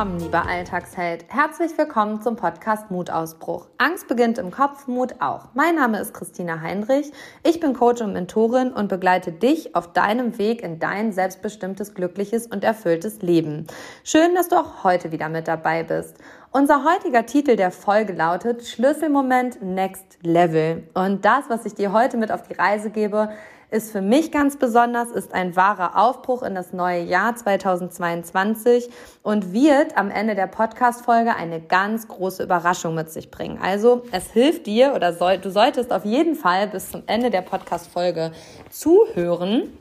Willkommen, lieber Alltagsheld. Herzlich willkommen zum Podcast Mutausbruch. Angst beginnt im Kopf, Mut auch. Mein Name ist Christina Heinrich. Ich bin Coach und Mentorin und begleite dich auf deinem Weg in dein selbstbestimmtes, glückliches und erfülltes Leben. Schön, dass du auch heute wieder mit dabei bist. Unser heutiger Titel der Folge lautet Schlüsselmoment Next Level. Und das, was ich dir heute mit auf die Reise gebe, ist für mich ganz besonders, ist ein wahrer Aufbruch in das neue Jahr 2022 und wird am Ende der Podcast-Folge eine ganz große Überraschung mit sich bringen. Also es hilft dir oder soll, du solltest auf jeden Fall bis zum Ende der Podcast-Folge zuhören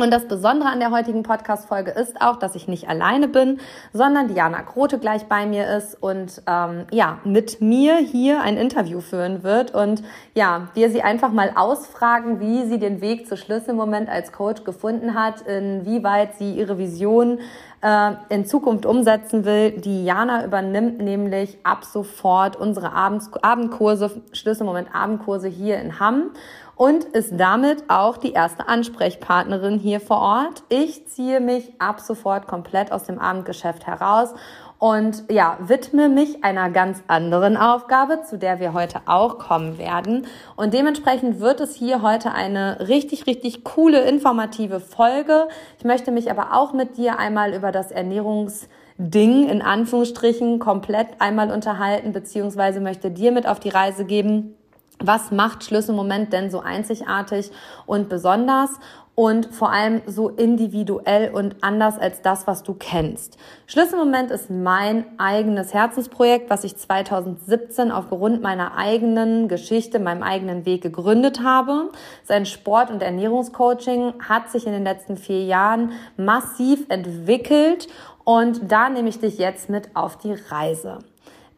und das Besondere an der heutigen Podcast-Folge ist auch, dass ich nicht alleine bin, sondern Diana Grote gleich bei mir ist und ähm, ja, mit mir hier ein Interview führen wird und ja, wir sie einfach mal ausfragen, wie sie den Weg zu Schlüsselmoment als Coach gefunden hat, inwieweit sie ihre Vision äh, in Zukunft umsetzen will. Diana übernimmt nämlich ab sofort unsere Abends Abendkurse, Schlüsselmoment Abendkurse hier in Hamm und ist damit auch die erste Ansprechpartnerin hier vor Ort. Ich ziehe mich ab sofort komplett aus dem Abendgeschäft heraus und ja, widme mich einer ganz anderen Aufgabe, zu der wir heute auch kommen werden. Und dementsprechend wird es hier heute eine richtig, richtig coole, informative Folge. Ich möchte mich aber auch mit dir einmal über das Ernährungsding in Anführungsstrichen komplett einmal unterhalten, beziehungsweise möchte dir mit auf die Reise geben, was macht Schlüsselmoment denn so einzigartig und besonders und vor allem so individuell und anders als das, was du kennst? Schlüsselmoment ist mein eigenes Herzensprojekt, was ich 2017 aufgrund meiner eigenen Geschichte, meinem eigenen Weg gegründet habe. Sein Sport- und Ernährungscoaching hat sich in den letzten vier Jahren massiv entwickelt und da nehme ich dich jetzt mit auf die Reise.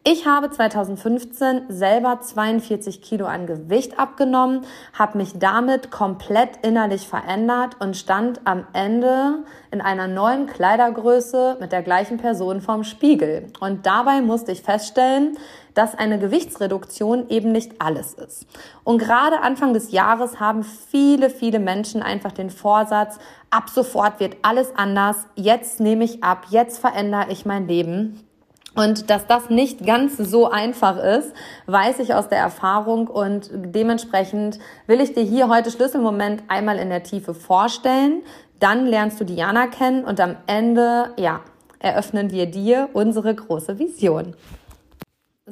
Ich habe 2015 selber 42 Kilo an Gewicht abgenommen, habe mich damit komplett innerlich verändert und stand am Ende in einer neuen Kleidergröße mit der gleichen Person vorm Spiegel. Und dabei musste ich feststellen, dass eine Gewichtsreduktion eben nicht alles ist. Und gerade Anfang des Jahres haben viele, viele Menschen einfach den Vorsatz, ab sofort wird alles anders, jetzt nehme ich ab, jetzt verändere ich mein Leben. Und dass das nicht ganz so einfach ist, weiß ich aus der Erfahrung und dementsprechend will ich dir hier heute Schlüsselmoment einmal in der Tiefe vorstellen. Dann lernst du Diana kennen und am Ende, ja, eröffnen wir dir unsere große Vision.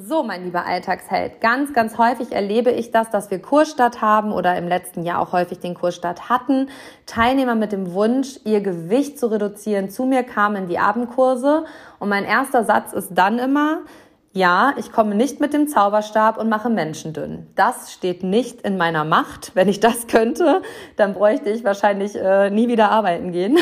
So, mein lieber Alltagsheld, ganz, ganz häufig erlebe ich das, dass wir Kursstart haben oder im letzten Jahr auch häufig den Kursstart hatten. Teilnehmer mit dem Wunsch, ihr Gewicht zu reduzieren, zu mir kamen in die Abendkurse und mein erster Satz ist dann immer, ja, ich komme nicht mit dem Zauberstab und mache Menschen dünn. Das steht nicht in meiner Macht. Wenn ich das könnte, dann bräuchte ich wahrscheinlich äh, nie wieder arbeiten gehen.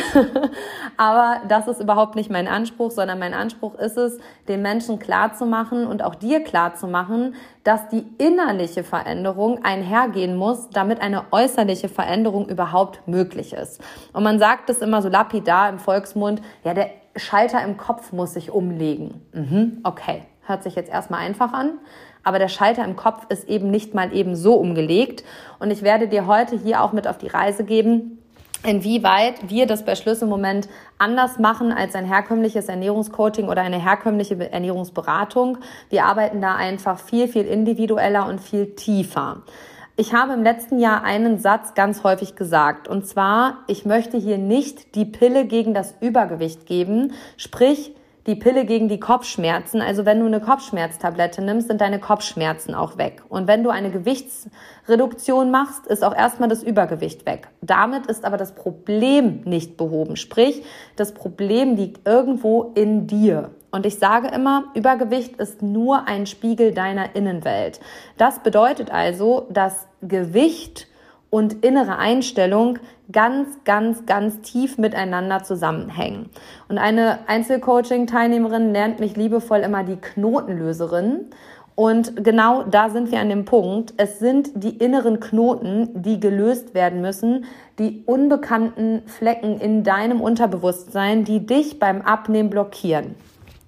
Aber das ist überhaupt nicht mein Anspruch, sondern mein Anspruch ist es, den Menschen klarzumachen und auch dir klarzumachen, dass die innerliche Veränderung einhergehen muss, damit eine äußerliche Veränderung überhaupt möglich ist. Und man sagt es immer so lapidar im Volksmund, ja, der Schalter im Kopf muss sich umlegen. Mhm, okay. Hört sich jetzt erstmal einfach an, aber der Schalter im Kopf ist eben nicht mal eben so umgelegt. Und ich werde dir heute hier auch mit auf die Reise geben, inwieweit wir das bei Schlüsselmoment anders machen als ein herkömmliches Ernährungscoaching oder eine herkömmliche Ernährungsberatung. Wir arbeiten da einfach viel, viel individueller und viel tiefer. Ich habe im letzten Jahr einen Satz ganz häufig gesagt, und zwar, ich möchte hier nicht die Pille gegen das Übergewicht geben, sprich, die Pille gegen die Kopfschmerzen. Also wenn du eine Kopfschmerztablette nimmst, sind deine Kopfschmerzen auch weg. Und wenn du eine Gewichtsreduktion machst, ist auch erstmal das Übergewicht weg. Damit ist aber das Problem nicht behoben. Sprich, das Problem liegt irgendwo in dir. Und ich sage immer, Übergewicht ist nur ein Spiegel deiner Innenwelt. Das bedeutet also, dass Gewicht und innere Einstellung ganz, ganz, ganz tief miteinander zusammenhängen. Und eine Einzelcoaching-Teilnehmerin nennt mich liebevoll immer die Knotenlöserin. Und genau da sind wir an dem Punkt. Es sind die inneren Knoten, die gelöst werden müssen, die unbekannten Flecken in deinem Unterbewusstsein, die dich beim Abnehmen blockieren.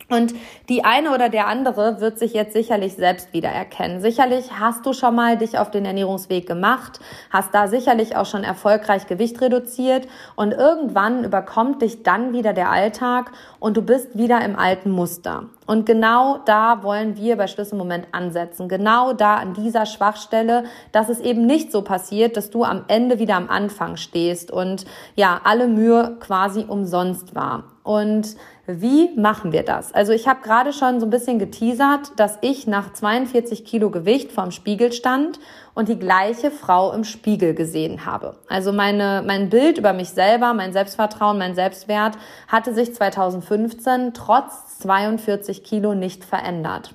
Und die eine oder der andere wird sich jetzt sicherlich selbst wiedererkennen. Sicherlich hast du schon mal dich auf den Ernährungsweg gemacht, hast da sicherlich auch schon erfolgreich Gewicht reduziert und irgendwann überkommt dich dann wieder der Alltag und du bist wieder im alten Muster. Und genau da wollen wir bei Schlüsselmoment ansetzen. Genau da an dieser Schwachstelle, dass es eben nicht so passiert, dass du am Ende wieder am Anfang stehst und ja, alle Mühe quasi umsonst war. Und wie machen wir das? Also ich habe gerade schon so ein bisschen geteasert, dass ich nach 42 Kilo Gewicht vorm Spiegel stand und die gleiche Frau im Spiegel gesehen habe. Also meine, mein Bild über mich selber, mein Selbstvertrauen, mein Selbstwert hatte sich 2015 trotz 42 Kilo nicht verändert.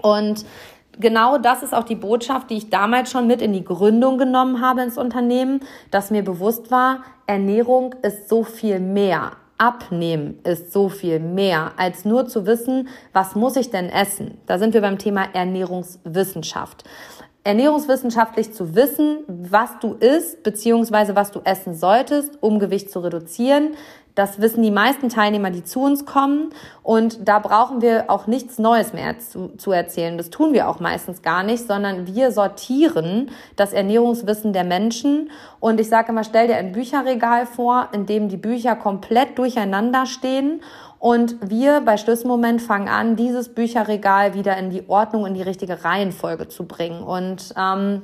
Und genau das ist auch die Botschaft, die ich damals schon mit in die Gründung genommen habe ins Unternehmen, dass mir bewusst war, Ernährung ist so viel mehr Abnehmen ist so viel mehr als nur zu wissen, was muss ich denn essen. Da sind wir beim Thema Ernährungswissenschaft. Ernährungswissenschaftlich zu wissen, was du isst, beziehungsweise was du essen solltest, um Gewicht zu reduzieren, das wissen die meisten Teilnehmer, die zu uns kommen. Und da brauchen wir auch nichts Neues mehr zu, zu erzählen. Das tun wir auch meistens gar nicht, sondern wir sortieren das Ernährungswissen der Menschen. Und ich sage immer, stell dir ein Bücherregal vor, in dem die Bücher komplett durcheinander stehen. Und wir bei Schlüsselmoment fangen an, dieses Bücherregal wieder in die Ordnung, in die richtige Reihenfolge zu bringen. Und ähm,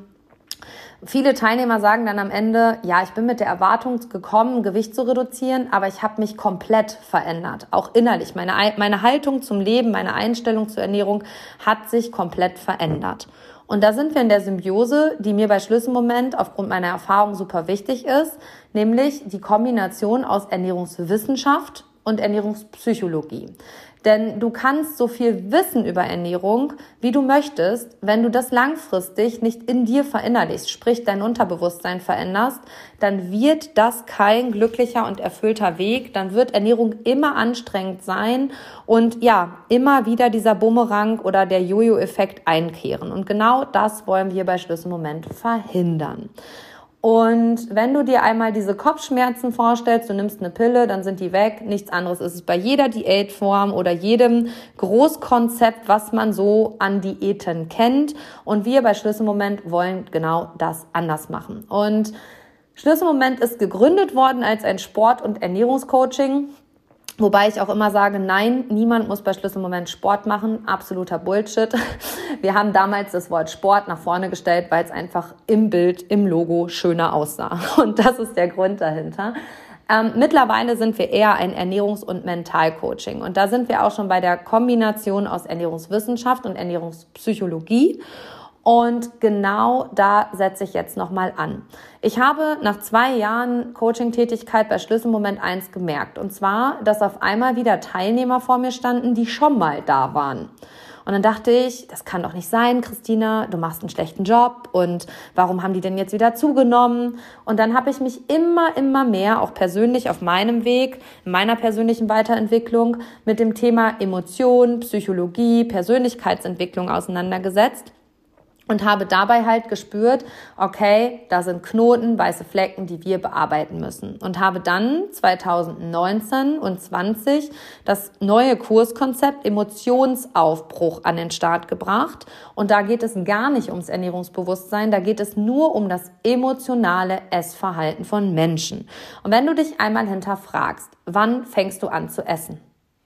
Viele Teilnehmer sagen dann am Ende, ja, ich bin mit der Erwartung gekommen, Gewicht zu reduzieren, aber ich habe mich komplett verändert, auch innerlich. Meine, meine Haltung zum Leben, meine Einstellung zur Ernährung hat sich komplett verändert. Und da sind wir in der Symbiose, die mir bei Schlüsselmoment aufgrund meiner Erfahrung super wichtig ist, nämlich die Kombination aus Ernährungswissenschaft und Ernährungspsychologie. Denn du kannst so viel wissen über Ernährung, wie du möchtest, wenn du das langfristig nicht in dir verinnerlichst, sprich dein Unterbewusstsein veränderst, dann wird das kein glücklicher und erfüllter Weg, dann wird Ernährung immer anstrengend sein und ja, immer wieder dieser Bumerang oder der Jojo-Effekt einkehren. Und genau das wollen wir bei Schlüsselmoment verhindern. Und wenn du dir einmal diese Kopfschmerzen vorstellst, du nimmst eine Pille, dann sind die weg. Nichts anderes ist es bei jeder Diätform oder jedem Großkonzept, was man so an Diäten kennt. Und wir bei Schlüsselmoment wollen genau das anders machen. Und Schlüsselmoment ist gegründet worden als ein Sport- und Ernährungscoaching. Wobei ich auch immer sage, nein, niemand muss bei Schlüsselmoment Sport machen. Absoluter Bullshit. Wir haben damals das Wort Sport nach vorne gestellt, weil es einfach im Bild, im Logo schöner aussah. Und das ist der Grund dahinter. Ähm, mittlerweile sind wir eher ein Ernährungs- und Mentalcoaching. Und da sind wir auch schon bei der Kombination aus Ernährungswissenschaft und Ernährungspsychologie. Und genau da setze ich jetzt nochmal an. Ich habe nach zwei Jahren Coaching-Tätigkeit bei Schlüsselmoment 1 gemerkt. Und zwar, dass auf einmal wieder Teilnehmer vor mir standen, die schon mal da waren. Und dann dachte ich, das kann doch nicht sein, Christina, du machst einen schlechten Job und warum haben die denn jetzt wieder zugenommen? Und dann habe ich mich immer, immer mehr, auch persönlich auf meinem Weg, in meiner persönlichen Weiterentwicklung mit dem Thema Emotion, Psychologie, Persönlichkeitsentwicklung auseinandergesetzt und habe dabei halt gespürt, okay, da sind Knoten, weiße Flecken, die wir bearbeiten müssen. Und habe dann 2019 und 20 das neue Kurskonzept Emotionsaufbruch an den Start gebracht. Und da geht es gar nicht ums Ernährungsbewusstsein, da geht es nur um das emotionale Essverhalten von Menschen. Und wenn du dich einmal hinterfragst, wann fängst du an zu essen?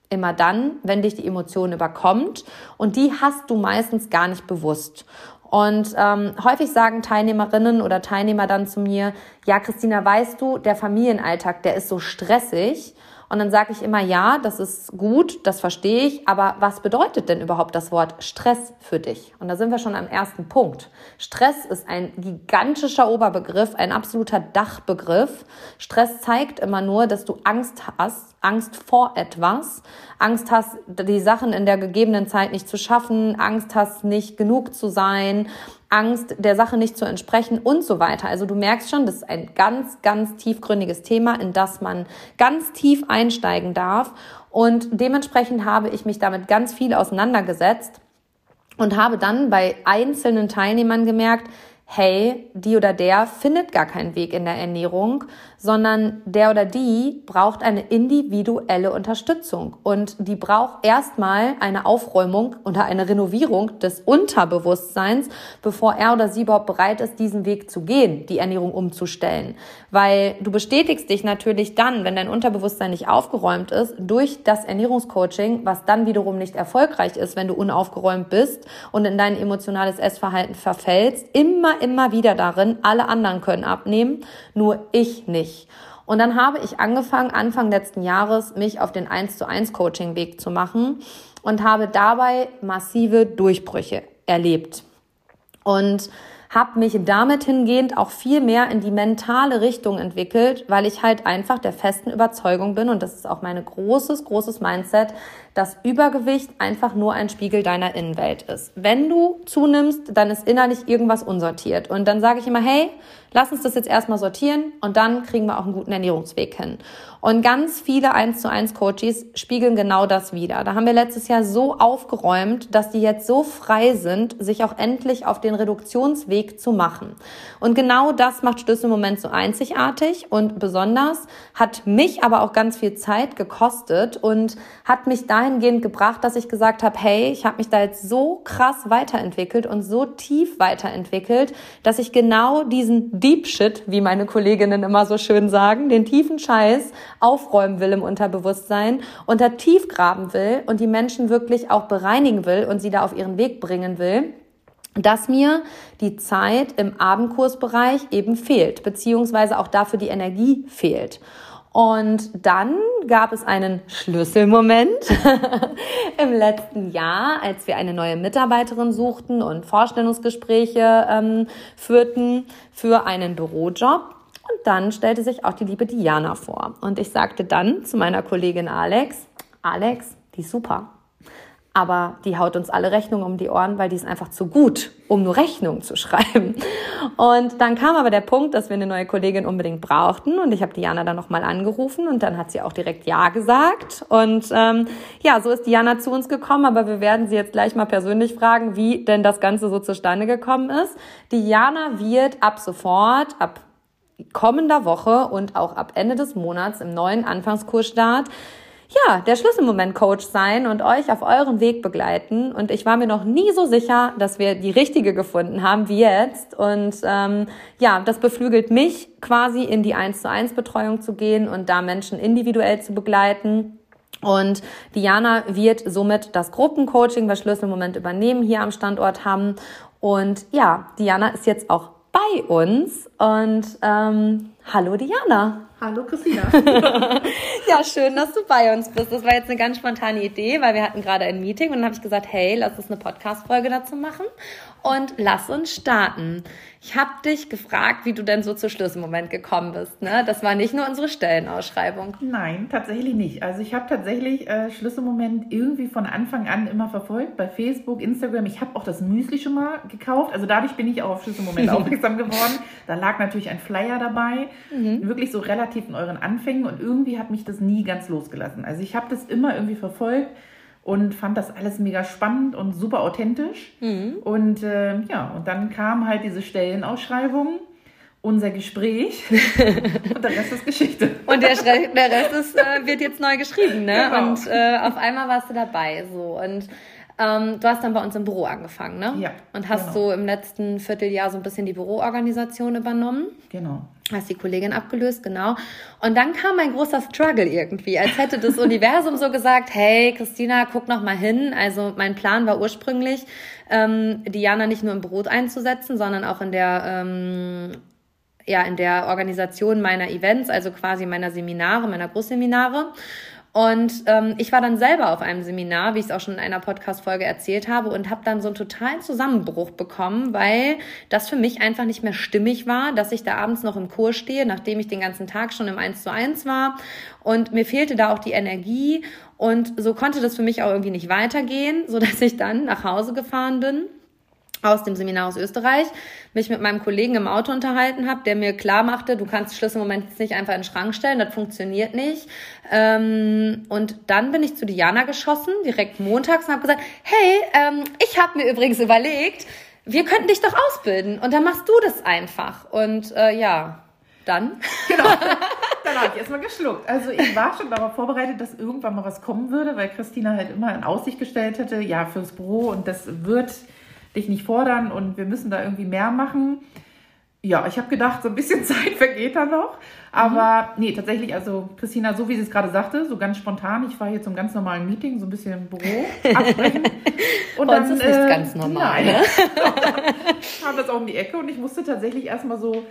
Immer dann, wenn dich die Emotion überkommt und die hast du meistens gar nicht bewusst. Und ähm, häufig sagen Teilnehmerinnen oder Teilnehmer dann zu mir, ja, Christina, weißt du, der Familienalltag, der ist so stressig. Und dann sage ich immer, ja, das ist gut, das verstehe ich, aber was bedeutet denn überhaupt das Wort Stress für dich? Und da sind wir schon am ersten Punkt. Stress ist ein gigantischer Oberbegriff, ein absoluter Dachbegriff. Stress zeigt immer nur, dass du Angst hast, Angst vor etwas, Angst hast, die Sachen in der gegebenen Zeit nicht zu schaffen, Angst hast, nicht genug zu sein, Angst, der Sache nicht zu entsprechen und so weiter. Also du merkst schon, das ist ein ganz, ganz tiefgründiges Thema, in das man ganz tief einsteigen darf. Und dementsprechend habe ich mich damit ganz viel auseinandergesetzt und habe dann bei einzelnen Teilnehmern gemerkt, hey, die oder der findet gar keinen Weg in der Ernährung, sondern der oder die braucht eine individuelle Unterstützung und die braucht erstmal eine Aufräumung oder eine Renovierung des Unterbewusstseins, bevor er oder sie überhaupt bereit ist, diesen Weg zu gehen, die Ernährung umzustellen. Weil du bestätigst dich natürlich dann, wenn dein Unterbewusstsein nicht aufgeräumt ist, durch das Ernährungscoaching, was dann wiederum nicht erfolgreich ist, wenn du unaufgeräumt bist und in dein emotionales Essverhalten verfällst, immer immer, wieder darin, alle anderen können abnehmen, nur ich nicht. Und dann habe ich angefangen, Anfang letzten Jahres, mich auf den 1 zu 1 Coaching Weg zu machen und habe dabei massive Durchbrüche erlebt. Und habe mich damit hingehend auch viel mehr in die mentale Richtung entwickelt, weil ich halt einfach der festen Überzeugung bin und das ist auch meine großes, großes Mindset, dass Übergewicht einfach nur ein Spiegel deiner Innenwelt ist. Wenn du zunimmst, dann ist innerlich irgendwas unsortiert. Und dann sage ich immer, hey, lass uns das jetzt erstmal sortieren und dann kriegen wir auch einen guten Ernährungsweg hin. Und ganz viele 1 zu 1 Coaches spiegeln genau das wieder. Da haben wir letztes Jahr so aufgeräumt, dass die jetzt so frei sind, sich auch endlich auf den Reduktionsweg zu machen. Und genau das macht Schlüsselmoment so einzigartig und besonders, hat mich aber auch ganz viel Zeit gekostet und hat mich dahin dahingehend gebracht, dass ich gesagt habe, hey, ich habe mich da jetzt so krass weiterentwickelt und so tief weiterentwickelt, dass ich genau diesen Deep Shit, wie meine Kolleginnen immer so schön sagen, den tiefen Scheiß aufräumen will im Unterbewusstsein und da tief graben will und die Menschen wirklich auch bereinigen will und sie da auf ihren Weg bringen will dass mir die Zeit im Abendkursbereich eben fehlt, beziehungsweise auch dafür die Energie fehlt. Und dann gab es einen Schlüsselmoment im letzten Jahr, als wir eine neue Mitarbeiterin suchten und Vorstellungsgespräche ähm, führten für einen Bürojob. Und dann stellte sich auch die liebe Diana vor. Und ich sagte dann zu meiner Kollegin Alex, Alex, die ist super aber die haut uns alle Rechnungen um die Ohren, weil die ist einfach zu gut, um nur Rechnungen zu schreiben. Und dann kam aber der Punkt, dass wir eine neue Kollegin unbedingt brauchten und ich habe Diana dann nochmal angerufen und dann hat sie auch direkt Ja gesagt. Und ähm, ja, so ist Diana zu uns gekommen, aber wir werden sie jetzt gleich mal persönlich fragen, wie denn das Ganze so zustande gekommen ist. Diana wird ab sofort, ab kommender Woche und auch ab Ende des Monats im neuen Anfangskursstart ja, der Schlüsselmoment-Coach sein und euch auf euren Weg begleiten. Und ich war mir noch nie so sicher, dass wir die richtige gefunden haben wie jetzt. Und ähm, ja, das beflügelt mich quasi in die 1 zu 1 Betreuung zu gehen und da Menschen individuell zu begleiten. Und Diana wird somit das Gruppencoaching bei Schlüsselmoment übernehmen, hier am Standort haben. Und ja, Diana ist jetzt auch bei uns. Und ähm, hallo Diana. Hallo Christina. ja, schön, dass du bei uns bist. Das war jetzt eine ganz spontane Idee, weil wir hatten gerade ein Meeting und dann habe ich gesagt, hey, lass uns eine Podcast-Folge dazu machen und lass uns starten. Ich habe dich gefragt, wie du denn so zu Schlüsselmoment gekommen bist. Ne? Das war nicht nur unsere Stellenausschreibung. Nein, tatsächlich nicht. Also ich habe tatsächlich äh, Schlüsselmoment irgendwie von Anfang an immer verfolgt bei Facebook, Instagram. Ich habe auch das Müsli schon mal gekauft. Also dadurch bin ich auch auf Schlüsselmoment aufmerksam geworden. Da lag natürlich ein Flyer dabei, mhm. wirklich so relativ in euren Anfängen und irgendwie hat mich das nie ganz losgelassen. Also ich habe das immer irgendwie verfolgt und fand das alles mega spannend und super authentisch. Mhm. Und äh, ja, und dann kam halt diese Stellenausschreibung, unser Gespräch und der Rest ist Geschichte. Und der, der Rest ist, äh, wird jetzt neu geschrieben, ne? Genau. Und äh, auf einmal warst du dabei so und ähm, du hast dann bei uns im Büro angefangen, ne? Ja. Und hast genau. so im letzten Vierteljahr so ein bisschen die Büroorganisation übernommen. Genau. Hast die Kollegin abgelöst, genau. Und dann kam ein großer Struggle irgendwie, als hätte das Universum so gesagt, hey Christina, guck noch mal hin. Also mein Plan war ursprünglich, ähm, Diana nicht nur im Büro einzusetzen, sondern auch in der ähm, ja in der Organisation meiner Events, also quasi meiner Seminare, meiner Großseminare. Und ähm, ich war dann selber auf einem Seminar, wie ich es auch schon in einer Podcast-Folge erzählt habe, und habe dann so einen totalen Zusammenbruch bekommen, weil das für mich einfach nicht mehr stimmig war, dass ich da abends noch im Kurs stehe, nachdem ich den ganzen Tag schon im 1 zu 1 war. Und mir fehlte da auch die Energie. Und so konnte das für mich auch irgendwie nicht weitergehen, so dass ich dann nach Hause gefahren bin aus dem Seminar aus Österreich, mich mit meinem Kollegen im Auto unterhalten habe, der mir klar machte, du kannst Schlüsselmoment jetzt nicht einfach in den Schrank stellen, das funktioniert nicht. Ähm, und dann bin ich zu Diana geschossen, direkt montags, und habe gesagt, hey, ähm, ich habe mir übrigens überlegt, wir könnten dich doch ausbilden und dann machst du das einfach. Und äh, ja, dann. Genau. Dann habe ich erstmal geschluckt. Also ich war schon darauf vorbereitet, dass irgendwann mal was kommen würde, weil Christina halt immer in Aussicht gestellt hätte, ja, fürs Büro und das wird dich nicht fordern und wir müssen da irgendwie mehr machen. Ja, ich habe gedacht, so ein bisschen Zeit vergeht da noch. Aber mhm. nee, tatsächlich, also Christina, so wie sie es gerade sagte, so ganz spontan, ich war hier zum ganz normalen Meeting, so ein bisschen im Büro absprechen. Und dann, ist äh, ganz normal. Nein, ne? kam das auch um die Ecke und ich musste tatsächlich erstmal so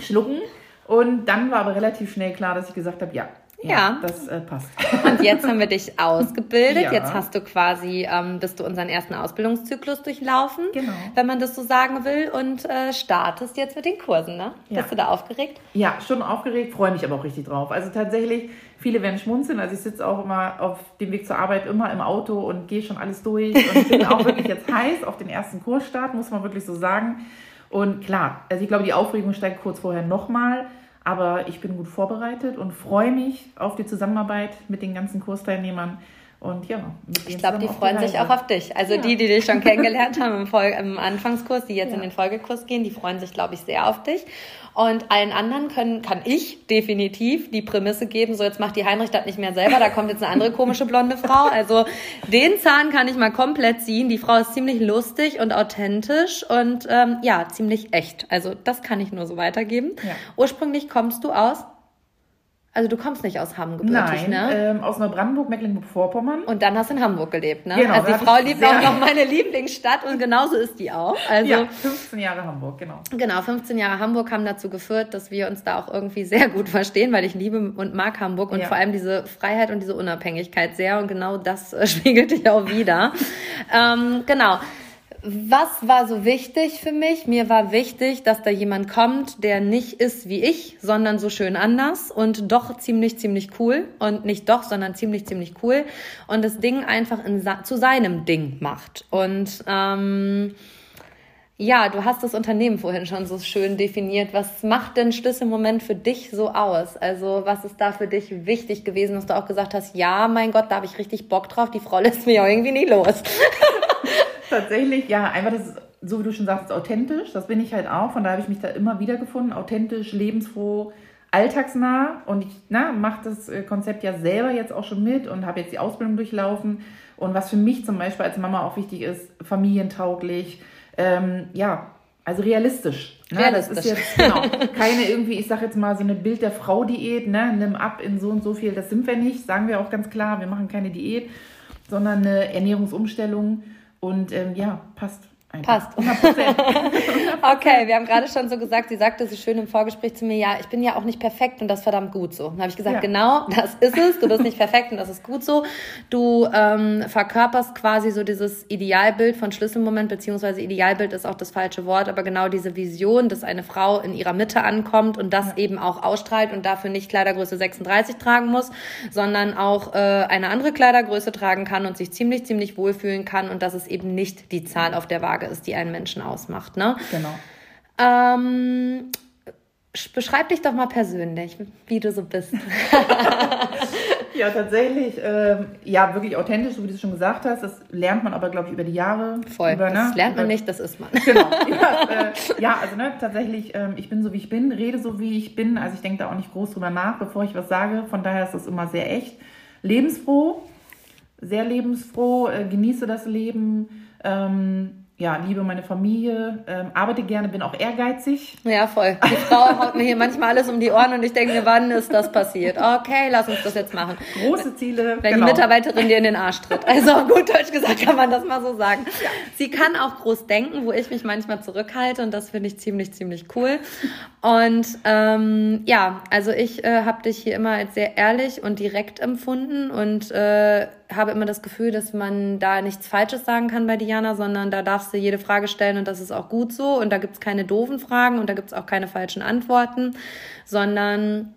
schlucken. Und dann war aber relativ schnell klar, dass ich gesagt habe, ja, ja, ja, das äh, passt. Und jetzt haben wir dich ausgebildet. Ja. Jetzt hast du quasi, ähm, bist du unseren ersten Ausbildungszyklus durchlaufen, genau. wenn man das so sagen will, und äh, startest jetzt mit den Kursen, ne? Ja. Bist du da aufgeregt? Ja, schon aufgeregt, freue mich aber auch richtig drauf. Also tatsächlich, viele werden schmunzeln. Also ich sitze auch immer auf dem Weg zur Arbeit immer im Auto und gehe schon alles durch und bin auch wirklich jetzt heiß auf den ersten Kursstart, muss man wirklich so sagen. Und klar, also ich glaube, die Aufregung steigt kurz vorher nochmal. Aber ich bin gut vorbereitet und freue mich auf die Zusammenarbeit mit den ganzen Kursteilnehmern. Und ja, ich glaube, die freuen sich auch auf dich. Also ja. die, die dich schon kennengelernt haben im, Folge, im Anfangskurs, die jetzt ja. in den Folgekurs gehen, die freuen sich, glaube ich, sehr auf dich. Und allen anderen können, kann ich definitiv die Prämisse geben, so jetzt macht die Heinrich das nicht mehr selber, da kommt jetzt eine andere komische blonde Frau. Also den Zahn kann ich mal komplett ziehen. Die Frau ist ziemlich lustig und authentisch und ähm, ja, ziemlich echt. Also das kann ich nur so weitergeben. Ja. Ursprünglich kommst du aus also du kommst nicht aus Hamm gebürtig, Nein, ne? Ähm, aus Neubrandenburg, Mecklenburg-Vorpommern. Und dann hast du in Hamburg gelebt, ne? Genau, also die Frau liebt auch noch meine Lieblingsstadt und genauso ist die auch. Also ja, 15 Jahre Hamburg, genau. Genau, 15 Jahre Hamburg haben dazu geführt, dass wir uns da auch irgendwie sehr gut verstehen, weil ich liebe und mag Hamburg und ja. vor allem diese Freiheit und diese Unabhängigkeit sehr und genau das äh, spiegelt dich auch wieder. ähm, genau. Was war so wichtig für mich? Mir war wichtig, dass da jemand kommt, der nicht ist wie ich, sondern so schön anders und doch ziemlich, ziemlich cool. Und nicht doch, sondern ziemlich, ziemlich cool. Und das Ding einfach in, zu seinem Ding macht. Und ähm, ja, du hast das Unternehmen vorhin schon so schön definiert. Was macht denn Schlüsselmoment für dich so aus? Also was ist da für dich wichtig gewesen, dass du auch gesagt hast, ja, mein Gott, da habe ich richtig Bock drauf, die Frau lässt mich auch irgendwie nie los. Tatsächlich, ja, einfach das ist, so wie du schon sagst, authentisch. Das bin ich halt auch. Von da habe ich mich da immer wieder gefunden. Authentisch, lebensfroh, alltagsnah. Und ich mache das äh, Konzept ja selber jetzt auch schon mit und habe jetzt die Ausbildung durchlaufen. Und was für mich zum Beispiel als Mama auch wichtig ist, familientauglich, ähm, ja, also realistisch. Ne? realistisch. Das ist jetzt genau, keine irgendwie, ich sage jetzt mal so eine Bild der Frau-Diät, ne? nimm ab in so und so viel, das sind wir nicht, sagen wir auch ganz klar, wir machen keine Diät, sondern eine Ernährungsumstellung und ähm, ja, passt. Passt. 100%. okay, wir haben gerade schon so gesagt, sie sagte so schön im Vorgespräch zu mir, ja, ich bin ja auch nicht perfekt und das verdammt gut so. Dann habe ich gesagt, ja. genau, das ist es. Du bist nicht perfekt und das ist gut so. Du ähm, verkörperst quasi so dieses Idealbild von Schlüsselmoment, beziehungsweise Idealbild ist auch das falsche Wort, aber genau diese Vision, dass eine Frau in ihrer Mitte ankommt und das ja. eben auch ausstrahlt und dafür nicht Kleidergröße 36 tragen muss, sondern auch äh, eine andere Kleidergröße tragen kann und sich ziemlich, ziemlich wohlfühlen kann und das ist eben nicht die Zahl auf der Waage Frage ist, die einen Menschen ausmacht. Ne? Genau. Ähm, beschreib dich doch mal persönlich, wie du so bist. ja, tatsächlich, ähm, ja, wirklich authentisch, so wie du schon gesagt hast. Das lernt man aber, glaube ich, über die Jahre. Voll, über, das ne? lernt man nicht, das ist man. Genau. Ja, äh, ja also ne, tatsächlich, ähm, ich bin so, wie ich bin, rede so, wie ich bin. Also ich denke da auch nicht groß drüber nach, bevor ich was sage. Von daher ist das immer sehr echt. Lebensfroh, sehr lebensfroh, äh, genieße das Leben. Ähm, ja, liebe meine Familie, ähm, arbeite gerne, bin auch ehrgeizig. Ja, voll. Die Frau haut mir hier manchmal alles um die Ohren und ich denke mir, wann ist das passiert? Okay, lass uns das jetzt machen. Große Ziele. Wenn genau. die Mitarbeiterin dir in den Arsch tritt. Also gut deutsch gesagt kann man das mal so sagen. Ja. Sie kann auch groß denken, wo ich mich manchmal zurückhalte und das finde ich ziemlich, ziemlich cool. Und ähm, ja, also ich äh, habe dich hier immer als sehr ehrlich und direkt empfunden und äh, habe immer das Gefühl, dass man da nichts Falsches sagen kann bei Diana, sondern da darfst du jede Frage stellen und das ist auch gut so. Und da gibt's keine doofen Fragen und da gibt's auch keine falschen Antworten, sondern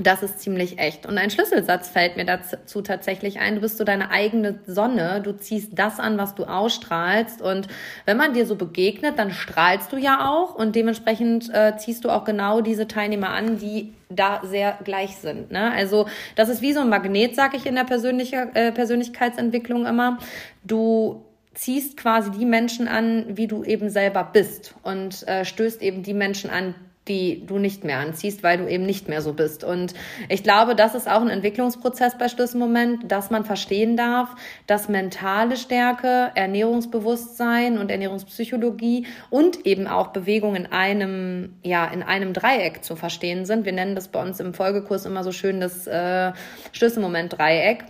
das ist ziemlich echt. Und ein Schlüsselsatz fällt mir dazu tatsächlich ein. Du bist so deine eigene Sonne. Du ziehst das an, was du ausstrahlst. Und wenn man dir so begegnet, dann strahlst du ja auch. Und dementsprechend äh, ziehst du auch genau diese Teilnehmer an, die da sehr gleich sind. Ne? Also das ist wie so ein Magnet, sag ich in der Persönlicher, äh, Persönlichkeitsentwicklung immer. Du ziehst quasi die Menschen an, wie du eben selber bist und äh, stößt eben die Menschen an, die du nicht mehr anziehst, weil du eben nicht mehr so bist. Und ich glaube, das ist auch ein Entwicklungsprozess bei Schlüsselmoment, dass man verstehen darf, dass mentale Stärke, Ernährungsbewusstsein und Ernährungspsychologie und eben auch Bewegung in einem, ja, in einem Dreieck zu verstehen sind. Wir nennen das bei uns im Folgekurs immer so schön das äh, Schlüsselmoment-Dreieck.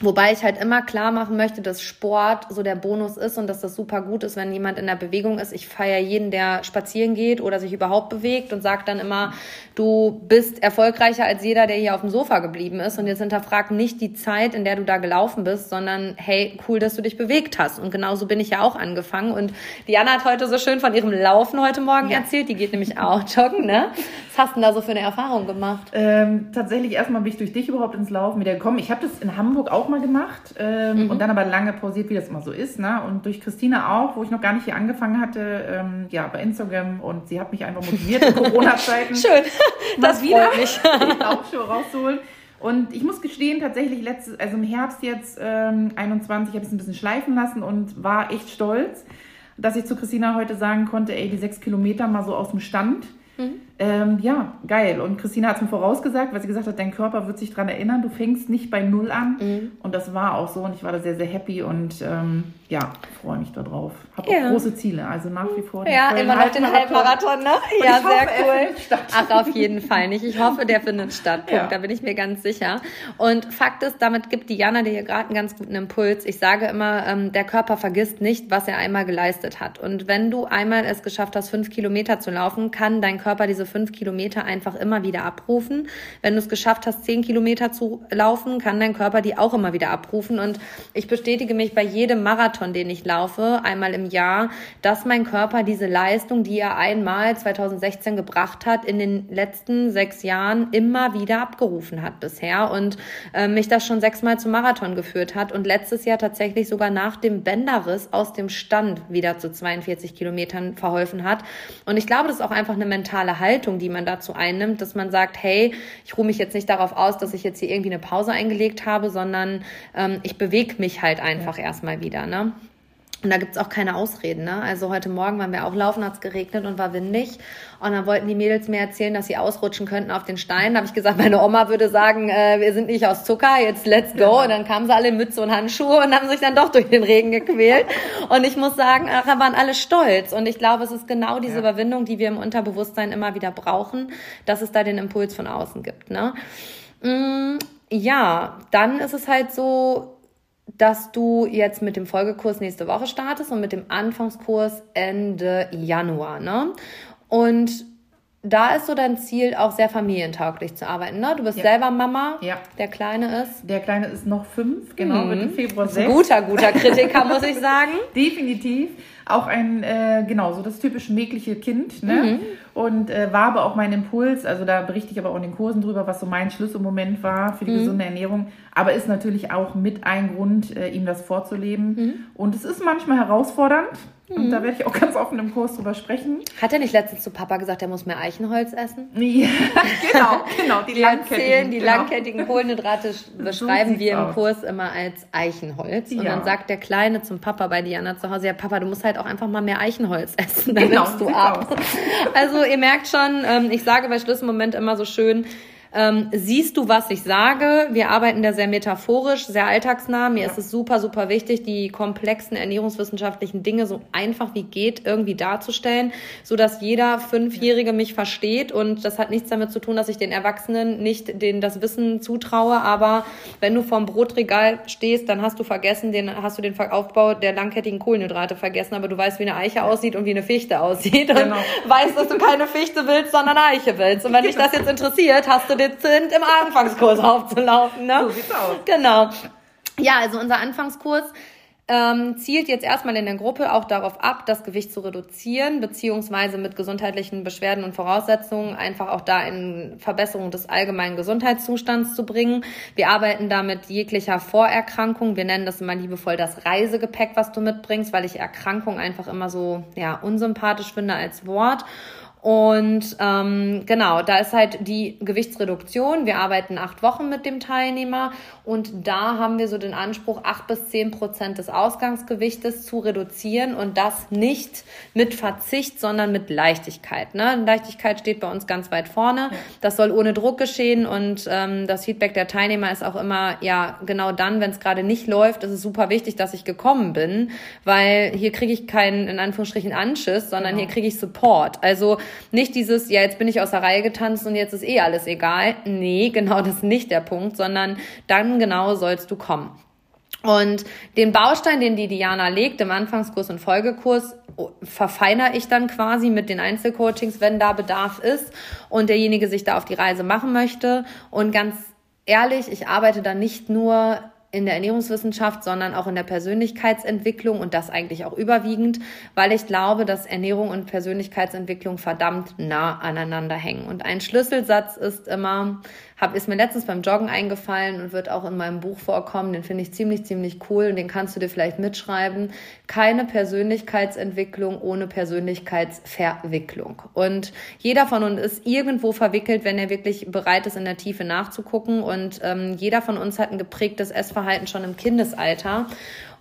Wobei ich halt immer klar machen möchte, dass Sport so der Bonus ist und dass das super gut ist, wenn jemand in der Bewegung ist. Ich feiere jeden, der spazieren geht oder sich überhaupt bewegt und sage dann immer, du bist erfolgreicher als jeder, der hier auf dem Sofa geblieben ist. Und jetzt hinterfrag nicht die Zeit, in der du da gelaufen bist, sondern hey, cool, dass du dich bewegt hast. Und genauso bin ich ja auch angefangen. Und Diana hat heute so schön von ihrem Laufen heute Morgen ja. erzählt. Die geht nämlich auch joggen, ne? Was hast du denn da so für eine Erfahrung gemacht? Ähm, tatsächlich erstmal bin ich durch dich überhaupt ins Laufen wieder gekommen. Ich habe das in Hamburg auch mal gemacht ähm, mhm. und dann aber lange pausiert, wie das immer so ist. Ne? Und durch Christina auch, wo ich noch gar nicht hier angefangen hatte, ähm, ja, bei Instagram und sie hat mich einfach motiviert in Corona-Zeiten. Schön, das wieder mich. auch schon rauszuholen. Und ich muss gestehen, tatsächlich letztes, also im Herbst jetzt ähm, 21 habe ich es ein bisschen schleifen lassen und war echt stolz, dass ich zu Christina heute sagen konnte, ey, die sechs Kilometer mal so aus dem Stand Mhm. Ähm, ja, geil. Und Christina hat es mir vorausgesagt, weil sie gesagt hat, dein Körper wird sich daran erinnern, du fängst nicht bei Null an. Mhm. Und das war auch so und ich war da sehr, sehr happy und ähm, ja, freue mich darauf. Habe ja. auch große Ziele, also nach wie vor. Ja, immer noch den Halbmarathon, ne? Und ja, sehr cool. Ach, auf jeden Fall nicht. Ich hoffe, der findet statt. Punkt. Ja. Da bin ich mir ganz sicher. Und Fakt ist, damit gibt Diana dir hier gerade einen ganz guten Impuls. Ich sage immer, ähm, der Körper vergisst nicht, was er einmal geleistet hat. Und wenn du einmal es geschafft hast, fünf Kilometer zu laufen, kann dein Körper diese fünf Kilometer einfach immer wieder abrufen. Wenn du es geschafft hast, zehn Kilometer zu laufen, kann dein Körper die auch immer wieder abrufen. Und ich bestätige mich bei jedem Marathon, den ich laufe, einmal im Jahr, dass mein Körper diese Leistung, die er einmal 2016 gebracht hat, in den letzten sechs Jahren immer wieder abgerufen hat bisher und äh, mich das schon sechsmal zum Marathon geführt hat und letztes Jahr tatsächlich sogar nach dem Bänderriss aus dem Stand wieder zu 42 Kilometern verholfen hat. Und ich glaube, das ist auch einfach eine mentale mentale Haltung, die man dazu einnimmt, dass man sagt, hey, ich ruhe mich jetzt nicht darauf aus, dass ich jetzt hier irgendwie eine Pause eingelegt habe, sondern ähm, ich bewege mich halt einfach ja. erstmal wieder. Ne? Und da gibt's auch keine Ausreden. Ne? Also heute Morgen waren wir auch laufen, hat's geregnet und war windig. Und dann wollten die Mädels mir erzählen, dass sie ausrutschen könnten auf den Steinen. Da habe ich gesagt, meine Oma würde sagen, äh, wir sind nicht aus Zucker, jetzt let's go. Und dann kamen sie alle in Mütze und Handschuhe und haben sich dann doch durch den Regen gequält. Und ich muss sagen, ach, da waren alle stolz. Und ich glaube, es ist genau diese ja. Überwindung, die wir im Unterbewusstsein immer wieder brauchen, dass es da den Impuls von außen gibt. Ne? Mm, ja, dann ist es halt so, dass du jetzt mit dem Folgekurs nächste Woche startest und mit dem Anfangskurs Ende Januar. Ne? Und da ist so dein Ziel, auch sehr familientauglich zu arbeiten. Ne? Du bist ja. selber Mama. Ja. Der Kleine ist? Der Kleine ist noch fünf, genau, mhm. wird im Februar sechs. Guter, guter Kritiker, muss ich sagen. Definitiv auch ein, äh, genau, so das typisch mägliche Kind. Ne? Mhm. Und äh, war aber auch mein Impuls, also da berichte ich aber auch in den Kursen drüber, was so mein Schlüsselmoment war für die mhm. gesunde Ernährung. Aber ist natürlich auch mit ein Grund, äh, ihm das vorzuleben. Mhm. Und es ist manchmal herausfordernd. Und da mhm. werde ich auch ganz offen im Kurs drüber sprechen. Hat er nicht letztens zu Papa gesagt, er muss mehr Eichenholz essen? Ja, genau, genau. Die, die langkettigen, die genau. langkettigen Kohlenhydrate beschreiben so wir im aus. Kurs immer als Eichenholz. Und ja. dann sagt der Kleine zum Papa bei Diana zu Hause, ja Papa, du musst halt auch einfach mal mehr Eichenholz essen, dann genau, nimmst du ab. Aus. Also ihr merkt schon, ähm, ich sage bei Schlüsselmoment immer so schön, ähm, siehst du, was ich sage? Wir arbeiten da sehr metaphorisch, sehr alltagsnah. Mir ja. ist es super, super wichtig, die komplexen ernährungswissenschaftlichen Dinge so einfach wie geht irgendwie darzustellen, so dass jeder Fünfjährige mich versteht. Und das hat nichts damit zu tun, dass ich den Erwachsenen nicht den, das Wissen zutraue. Aber wenn du vorm Brotregal stehst, dann hast du vergessen, den, hast du den Aufbau der langkettigen Kohlenhydrate vergessen. Aber du weißt, wie eine Eiche aussieht und wie eine Fichte aussieht. Und genau. weißt, dass du keine Fichte willst, sondern eine Eiche willst. Und wenn dich das jetzt interessiert, hast du den sind, im Anfangskurs aufzulaufen. Ne? So sieht's aus. Genau. Ja, also unser Anfangskurs ähm, zielt jetzt erstmal in der Gruppe auch darauf ab, das Gewicht zu reduzieren, beziehungsweise mit gesundheitlichen Beschwerden und Voraussetzungen einfach auch da in Verbesserung des allgemeinen Gesundheitszustands zu bringen. Wir arbeiten da mit jeglicher Vorerkrankung. Wir nennen das immer liebevoll das Reisegepäck, was du mitbringst, weil ich Erkrankung einfach immer so ja unsympathisch finde als Wort. Und ähm, genau, da ist halt die Gewichtsreduktion. Wir arbeiten acht Wochen mit dem Teilnehmer und da haben wir so den Anspruch, acht bis zehn Prozent des Ausgangsgewichtes zu reduzieren und das nicht mit Verzicht, sondern mit Leichtigkeit. Ne? Leichtigkeit steht bei uns ganz weit vorne. Das soll ohne Druck geschehen und ähm, das Feedback der Teilnehmer ist auch immer, ja, genau dann, wenn es gerade nicht läuft, ist es super wichtig, dass ich gekommen bin, weil hier kriege ich keinen, in Anführungsstrichen, Anschiss, sondern genau. hier kriege ich Support. Also nicht dieses, ja, jetzt bin ich aus der Reihe getanzt und jetzt ist eh alles egal. Nee, genau das ist nicht der Punkt, sondern dann genau sollst du kommen. Und den Baustein, den die Diana legt im Anfangskurs und Folgekurs, verfeinere ich dann quasi mit den Einzelcoachings, wenn da Bedarf ist und derjenige sich da auf die Reise machen möchte. Und ganz ehrlich, ich arbeite da nicht nur in der Ernährungswissenschaft, sondern auch in der Persönlichkeitsentwicklung und das eigentlich auch überwiegend, weil ich glaube, dass Ernährung und Persönlichkeitsentwicklung verdammt nah aneinander hängen. Und ein Schlüsselsatz ist immer, hab, ist mir letztens beim Joggen eingefallen und wird auch in meinem Buch vorkommen. Den finde ich ziemlich, ziemlich cool und den kannst du dir vielleicht mitschreiben. Keine Persönlichkeitsentwicklung ohne Persönlichkeitsverwicklung. Und jeder von uns ist irgendwo verwickelt, wenn er wirklich bereit ist, in der Tiefe nachzugucken. Und ähm, jeder von uns hat ein geprägtes Essverhalten schon im Kindesalter.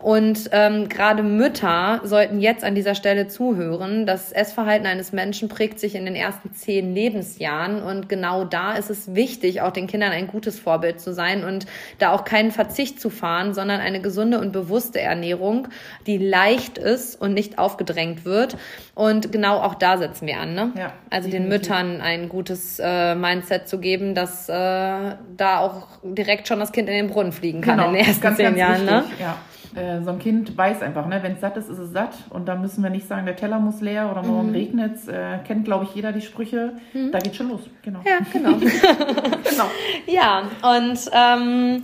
Und ähm, gerade Mütter sollten jetzt an dieser Stelle zuhören. Das Essverhalten eines Menschen prägt sich in den ersten zehn Lebensjahren. Und genau da ist es wichtig, auch den Kindern ein gutes Vorbild zu sein und da auch keinen Verzicht zu fahren, sondern eine gesunde und bewusste Ernährung, die leicht ist und nicht aufgedrängt wird. Und genau auch da setzen wir an. Ne? Ja, also den Müttern ein gutes äh, Mindset zu geben, dass äh, da auch direkt schon das Kind in den Brunnen fliegen kann genau, in den ersten ganz, zehn ganz Jahren. Ne? Wichtig, ne? Ja. Äh, so ein Kind weiß einfach, ne, wenn es satt ist, ist es satt. Und dann müssen wir nicht sagen, der Teller muss leer oder morgen mhm. regnet es. Äh, kennt, glaube ich, jeder die Sprüche. Mhm. Da geht schon los. Genau. Ja, genau. genau. Ja, und ähm,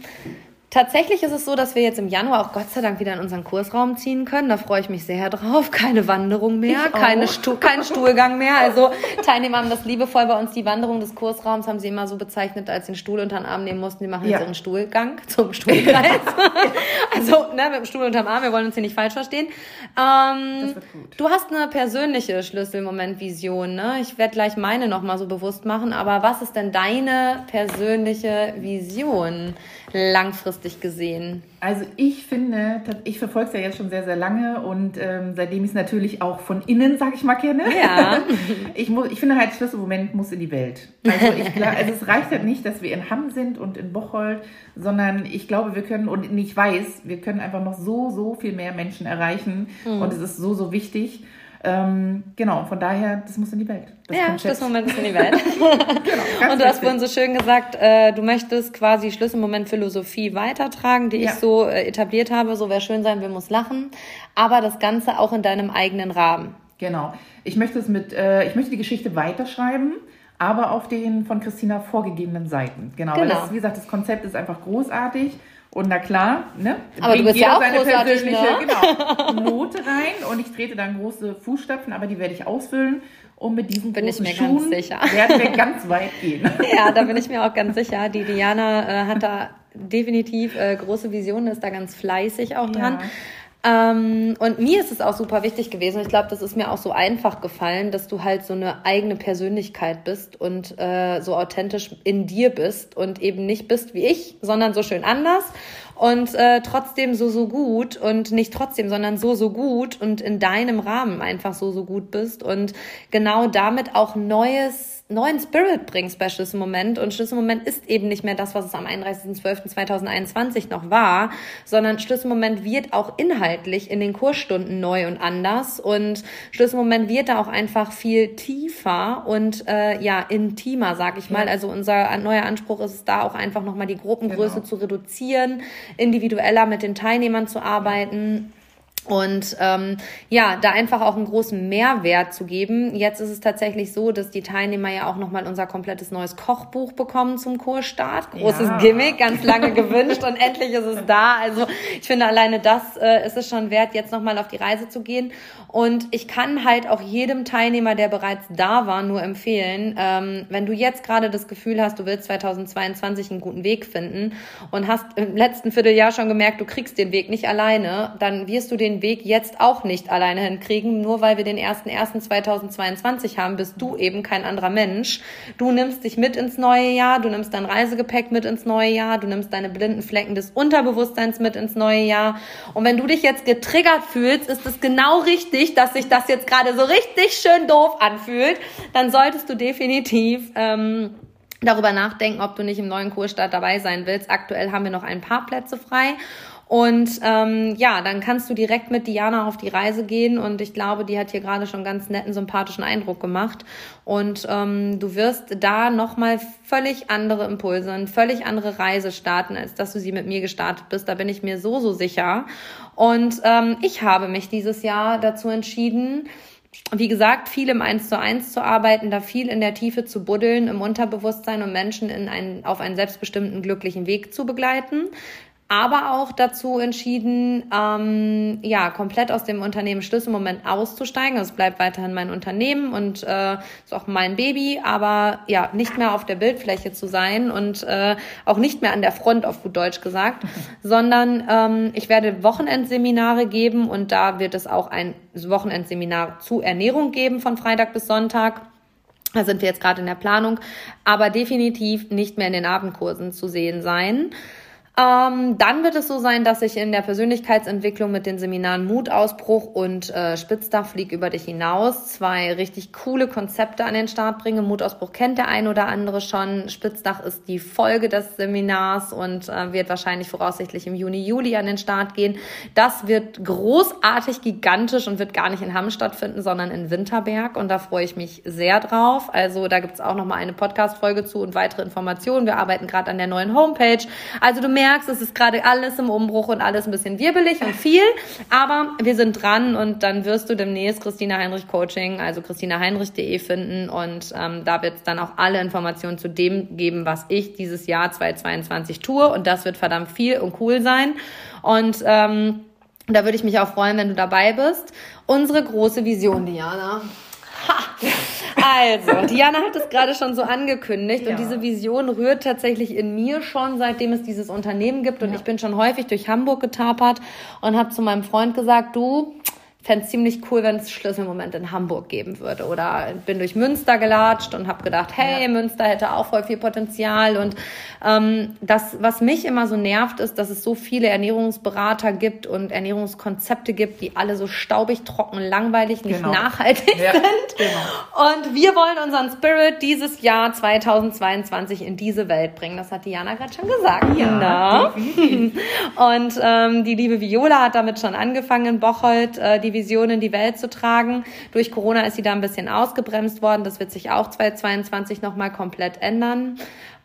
Tatsächlich ist es so, dass wir jetzt im Januar auch Gott sei Dank wieder in unseren Kursraum ziehen können. Da freue ich mich sehr drauf. Keine Wanderung mehr, keine Stu kein Stuhlgang mehr. Also Teilnehmer haben das liebevoll bei uns. Die Wanderung des Kursraums haben sie immer so bezeichnet, als sie den Stuhl unter den Arm nehmen mussten. Die machen ja. jetzt ihren Stuhlgang zum Stuhlkreis. also ne, mit dem Stuhl unter dem Arm. Wir wollen uns hier nicht falsch verstehen. Ähm, du hast eine persönliche Schlüsselmoment-Vision. Ne? Ich werde gleich meine nochmal so bewusst machen. Aber was ist denn deine persönliche Vision langfristig? gesehen? Also ich finde, ich verfolge es ja jetzt schon sehr, sehr lange und ähm, seitdem ich es natürlich auch von innen, sag ich mal, kenne. Ja. ich, muss, ich finde halt, Schlüsselmoment muss in die Welt. Also, ich, also es reicht halt nicht, dass wir in Hamm sind und in Bocholt, sondern ich glaube, wir können, und ich weiß, wir können einfach noch so, so viel mehr Menschen erreichen mhm. und es ist so, so wichtig. Ähm, genau, von daher, das muss in die Welt. Das ja, Schlüsselmoment muss in die Welt. genau, und du hast vorhin so schön gesagt, äh, du möchtest quasi Schlüsselmoment Philosophie weitertragen, die ja. ich so äh, etabliert habe. So wer schön sein will, muss lachen. Aber das Ganze auch in deinem eigenen Rahmen. Genau. Ich möchte es mit, äh, ich möchte die Geschichte weiterschreiben aber auf den von Christina vorgegebenen Seiten. Genau, genau. Weil das, wie gesagt, das Konzept ist einfach großartig und na klar, ne? Aber du bist ja auch seine persönliche ne? genau, Note rein und ich trete dann große Fußstapfen, aber die werde ich ausfüllen. Und mit diesen bin ich mir Schuhen ganz sicher. werden wir ganz weit gehen. Ja, da bin ich mir auch ganz sicher. Die Diana äh, hat da definitiv äh, große Visionen, ist da ganz fleißig auch dran. Ja. Ähm, und mir ist es auch super wichtig gewesen. Ich glaube, das ist mir auch so einfach gefallen, dass du halt so eine eigene Persönlichkeit bist und äh, so authentisch in dir bist und eben nicht bist wie ich, sondern so schön anders und äh, trotzdem so, so gut und nicht trotzdem, sondern so, so gut und in deinem Rahmen einfach so, so gut bist und genau damit auch Neues neuen Spirit bringst bei Schlüsselmoment. Und Schlüsselmoment ist eben nicht mehr das, was es am 31.12.2021 noch war, sondern Schlüsselmoment wird auch inhaltlich in den Kursstunden neu und anders. Und Schlüsselmoment wird da auch einfach viel tiefer und äh, ja, intimer, sag ich mal. Ja. Also unser neuer Anspruch ist es da auch einfach nochmal die Gruppengröße genau. zu reduzieren, individueller mit den Teilnehmern zu arbeiten und ähm, ja, da einfach auch einen großen Mehrwert zu geben. Jetzt ist es tatsächlich so, dass die Teilnehmer ja auch nochmal unser komplettes neues Kochbuch bekommen zum Kursstart. Großes ja. Gimmick, ganz lange gewünscht und endlich ist es da. Also ich finde alleine das äh, ist es schon wert, jetzt nochmal auf die Reise zu gehen. Und ich kann halt auch jedem Teilnehmer, der bereits da war, nur empfehlen, ähm, wenn du jetzt gerade das Gefühl hast, du willst 2022 einen guten Weg finden und hast im letzten Vierteljahr schon gemerkt, du kriegst den Weg nicht alleine, dann wirst du den den Weg jetzt auch nicht alleine hinkriegen. Nur weil wir den 1.1.2022 haben, bist du eben kein anderer Mensch. Du nimmst dich mit ins neue Jahr, du nimmst dein Reisegepäck mit ins neue Jahr, du nimmst deine blinden Flecken des Unterbewusstseins mit ins neue Jahr. Und wenn du dich jetzt getriggert fühlst, ist es genau richtig, dass sich das jetzt gerade so richtig schön doof anfühlt. Dann solltest du definitiv ähm, darüber nachdenken, ob du nicht im neuen Kurstart dabei sein willst. Aktuell haben wir noch ein paar Plätze frei. Und ähm, ja, dann kannst du direkt mit Diana auf die Reise gehen und ich glaube, die hat hier gerade schon ganz netten, sympathischen Eindruck gemacht. Und ähm, du wirst da nochmal völlig andere Impulse, eine völlig andere Reise starten, als dass du sie mit mir gestartet bist. Da bin ich mir so, so sicher. Und ähm, ich habe mich dieses Jahr dazu entschieden, wie gesagt, viel im Eins zu eins zu arbeiten, da viel in der Tiefe zu buddeln, im Unterbewusstsein und Menschen in einen, auf einen selbstbestimmten glücklichen Weg zu begleiten aber auch dazu entschieden, ähm, ja, komplett aus dem Unternehmen Schlüsselmoment auszusteigen. Also es bleibt weiterhin mein Unternehmen und äh, ist auch mein Baby, aber ja, nicht mehr auf der Bildfläche zu sein und äh, auch nicht mehr an der Front, auf gut Deutsch gesagt, sondern ähm, ich werde Wochenendseminare geben und da wird es auch ein Wochenendseminar zu Ernährung geben von Freitag bis Sonntag. Da sind wir jetzt gerade in der Planung, aber definitiv nicht mehr in den Abendkursen zu sehen sein. Ähm, dann wird es so sein, dass ich in der Persönlichkeitsentwicklung mit den Seminaren Mutausbruch und äh, Spitzdach flieg über dich hinaus zwei richtig coole Konzepte an den Start bringe. Mutausbruch kennt der ein oder andere schon. Spitzdach ist die Folge des Seminars und äh, wird wahrscheinlich voraussichtlich im Juni, Juli an den Start gehen. Das wird großartig, gigantisch und wird gar nicht in Hamm stattfinden, sondern in Winterberg und da freue ich mich sehr drauf. Also da gibt's auch nochmal eine Podcast-Folge zu und weitere Informationen. Wir arbeiten gerade an der neuen Homepage. Also du merkst, merkst, es ist gerade alles im Umbruch und alles ein bisschen wirbelig und viel, aber wir sind dran und dann wirst du demnächst Christina Heinrich Coaching, also christinaheinrich.de finden und ähm, da wird es dann auch alle Informationen zu dem geben, was ich dieses Jahr 2022 tue und das wird verdammt viel und cool sein und ähm, da würde ich mich auch freuen, wenn du dabei bist. Unsere große Vision, Diana. Also, Diana hat es gerade schon so angekündigt ja. und diese Vision rührt tatsächlich in mir schon, seitdem es dieses Unternehmen gibt und ja. ich bin schon häufig durch Hamburg getapert und habe zu meinem Freund gesagt, du, fände es ziemlich cool, wenn es Schlüsselmoment in Hamburg geben würde. Oder bin durch Münster gelatscht und habe gedacht, hey, ja. Münster hätte auch voll viel Potenzial. Und das, was mich immer so nervt, ist, dass es so viele Ernährungsberater gibt und Ernährungskonzepte gibt, die alle so staubig, trocken, langweilig, nicht genau. nachhaltig ja, sind. Genau. Und wir wollen unseren Spirit dieses Jahr 2022 in diese Welt bringen. Das hat Diana gerade schon gesagt. Ja? Und ähm, die liebe Viola hat damit schon angefangen in Bocholt. Äh, die Vision in die Welt zu tragen. Durch Corona ist sie da ein bisschen ausgebremst worden. Das wird sich auch 2022 nochmal komplett ändern.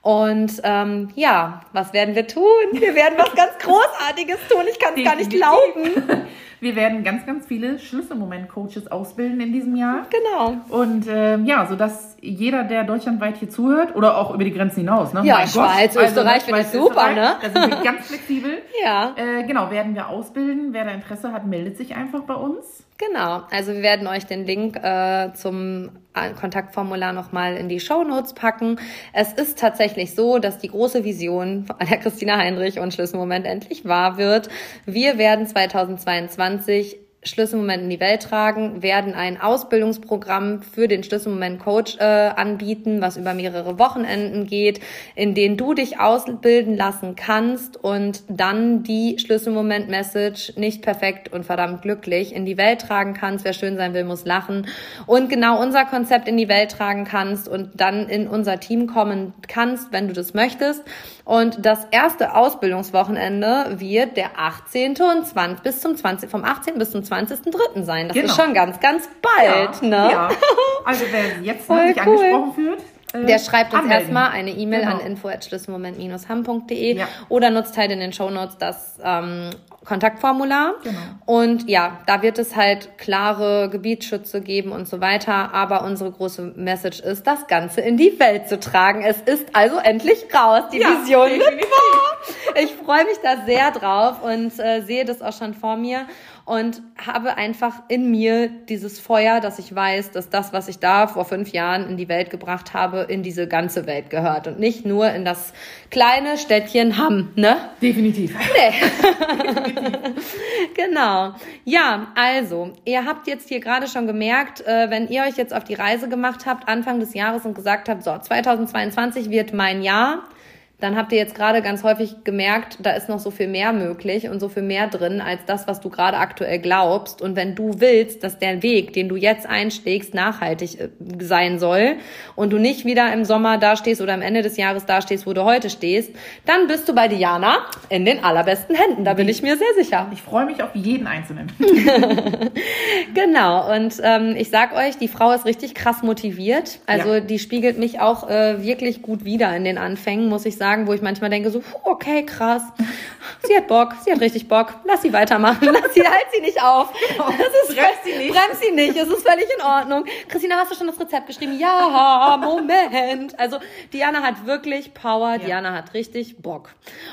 Und ähm, ja, was werden wir tun? Wir werden was ganz Großartiges tun. Ich kann es gar nicht glauben. Wir werden ganz, ganz viele Schlüsselmoment-Coaches ausbilden in diesem Jahr. Genau. Und ähm, ja, sodass jeder, der deutschlandweit hier zuhört oder auch über die Grenzen hinaus, ne? Ja, mein Schweiz, Gott, Österreich also, finde ich super, Österreich, ne? Da sind wir ganz flexibel. ja. Äh, genau, werden wir ausbilden. Wer da Interesse hat, meldet sich einfach bei uns. Genau, also wir werden euch den Link äh, zum äh, Kontaktformular nochmal in die Show Notes packen. Es ist tatsächlich so, dass die große Vision von der Christina Heinrich und Schlüsselmoment endlich wahr wird. Wir werden 2022 Schlüsselmoment in die Welt tragen, werden ein Ausbildungsprogramm für den Schlüsselmoment Coach äh, anbieten, was über mehrere Wochenenden geht, in denen du dich ausbilden lassen kannst und dann die Schlüsselmoment Message nicht perfekt und verdammt glücklich in die Welt tragen kannst. Wer schön sein will, muss lachen und genau unser Konzept in die Welt tragen kannst und dann in unser Team kommen kannst, wenn du das möchtest. Und das erste Ausbildungswochenende wird der 18. und 20 bis zum 20 vom 18. bis zum 20 20.03. sein. Das genau. ist schon ganz, ganz bald, ja, ne? Ja. Also wer jetzt noch sich cool. angesprochen fühlt, äh, der schreibt uns anmelden. erstmal eine E-Mail genau. an info@schlüsselmoment-ham.de ja. oder nutzt halt in den Shownotes das ähm, Kontaktformular. Genau. Und ja, da wird es halt klare Gebietsschütze geben und so weiter. Aber unsere große Message ist, das Ganze in die Welt zu tragen. Es ist also endlich raus. Die ja, Vision wird wahr. Ich freue mich da sehr drauf und äh, sehe das auch schon vor mir. Und habe einfach in mir dieses Feuer, dass ich weiß, dass das, was ich da vor fünf Jahren in die Welt gebracht habe, in diese ganze Welt gehört und nicht nur in das kleine Städtchen Hamm, ne? Definitiv. Nee. genau. Ja, also, ihr habt jetzt hier gerade schon gemerkt, äh, wenn ihr euch jetzt auf die Reise gemacht habt, Anfang des Jahres und gesagt habt, so, 2022 wird mein Jahr, dann habt ihr jetzt gerade ganz häufig gemerkt, da ist noch so viel mehr möglich und so viel mehr drin als das, was du gerade aktuell glaubst. Und wenn du willst, dass der Weg, den du jetzt einschlägst, nachhaltig äh, sein soll und du nicht wieder im Sommer dastehst oder am Ende des Jahres dastehst, wo du heute stehst, dann bist du bei Diana in den allerbesten Händen. Da bin ich mir sehr sicher. Ich freue mich auf jeden Einzelnen. genau. Und ähm, ich sag euch, die Frau ist richtig krass motiviert. Also ja. die spiegelt mich auch äh, wirklich gut wieder in den Anfängen, muss ich sagen sagen, wo ich manchmal denke, so, okay, krass. Sie hat Bock, sie hat richtig Bock. Lass sie weitermachen. Lass sie, halt sie nicht auf. Genau. Das ist, bremst sie nicht. Bremst sie nicht. Es ist völlig in Ordnung. Christina, hast du schon das Rezept geschrieben? Ja, Moment. Also, Diana hat wirklich Power. Ja. Diana hat richtig Bock.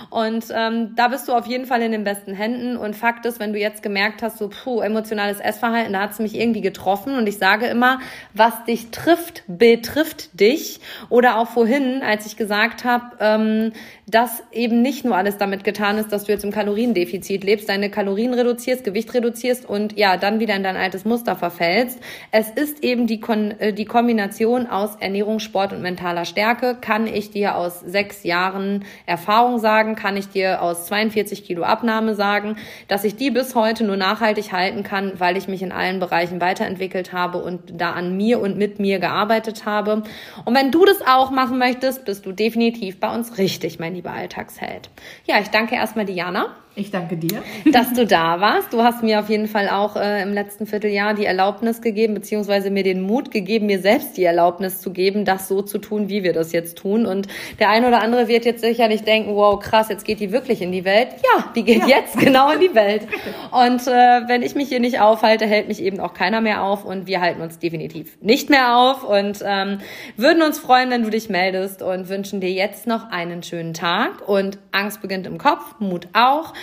Und ähm, da bist du auf jeden Fall in den besten Händen. Und Fakt ist, wenn du jetzt gemerkt hast, so, puh, emotionales Essverhalten, da hat es mich irgendwie getroffen. Und ich sage immer, was dich trifft, betrifft dich. Oder auch vorhin, als ich gesagt habe, ähm, ähm, dass eben nicht nur alles damit getan ist, dass du jetzt im Kaloriendefizit lebst, deine Kalorien reduzierst, Gewicht reduzierst und ja, dann wieder in dein altes Muster verfällst. Es ist eben die, Kon äh, die Kombination aus Ernährung, Sport und mentaler Stärke. Kann ich dir aus sechs Jahren Erfahrung sagen, kann ich dir aus 42 Kilo Abnahme sagen, dass ich die bis heute nur nachhaltig halten kann, weil ich mich in allen Bereichen weiterentwickelt habe und da an mir und mit mir gearbeitet habe. Und wenn du das auch machen möchtest, bist du definitiv bei uns richtig, mein lieber Alltagsheld. Ja, ich danke erstmal Diana. Ich danke dir, dass du da warst. Du hast mir auf jeden Fall auch äh, im letzten Vierteljahr die Erlaubnis gegeben, beziehungsweise mir den Mut gegeben, mir selbst die Erlaubnis zu geben, das so zu tun, wie wir das jetzt tun. Und der eine oder andere wird jetzt sicherlich denken, wow, krass, jetzt geht die wirklich in die Welt. Ja, die geht ja. jetzt genau in die Welt. Und äh, wenn ich mich hier nicht aufhalte, hält mich eben auch keiner mehr auf. Und wir halten uns definitiv nicht mehr auf und ähm, würden uns freuen, wenn du dich meldest und wünschen dir jetzt noch einen schönen Tag. Und Angst beginnt im Kopf, Mut auch.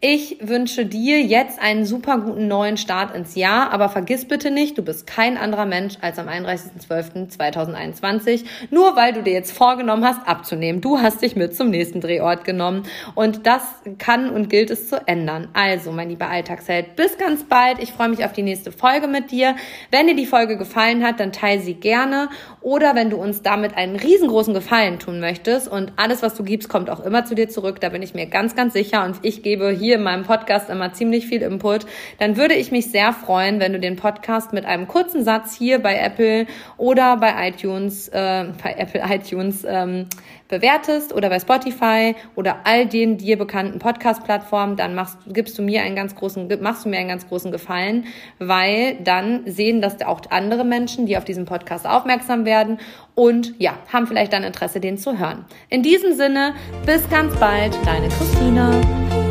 Ich wünsche dir jetzt einen super guten neuen Start ins Jahr, aber vergiss bitte nicht, du bist kein anderer Mensch als am 31.12.2021, nur weil du dir jetzt vorgenommen hast, abzunehmen. Du hast dich mit zum nächsten Drehort genommen und das kann und gilt es zu ändern. Also, mein lieber Alltagsheld, bis ganz bald. Ich freue mich auf die nächste Folge mit dir. Wenn dir die Folge gefallen hat, dann teile sie gerne oder wenn du uns damit einen riesengroßen Gefallen tun möchtest und alles, was du gibst, kommt auch immer zu dir zurück, da bin ich mir ganz, ganz sicher und ich gebe hier hier in meinem Podcast immer ziemlich viel Input, dann würde ich mich sehr freuen, wenn du den Podcast mit einem kurzen Satz hier bei Apple oder bei iTunes, äh, bei Apple iTunes ähm, bewertest oder bei Spotify oder all den dir bekannten Podcast-Plattformen, dann machst, gibst du mir einen ganz großen, machst du mir einen ganz großen Gefallen, weil dann sehen das auch andere Menschen, die auf diesen Podcast aufmerksam werden und ja, haben vielleicht dann Interesse, den zu hören. In diesem Sinne, bis ganz bald, deine Christina.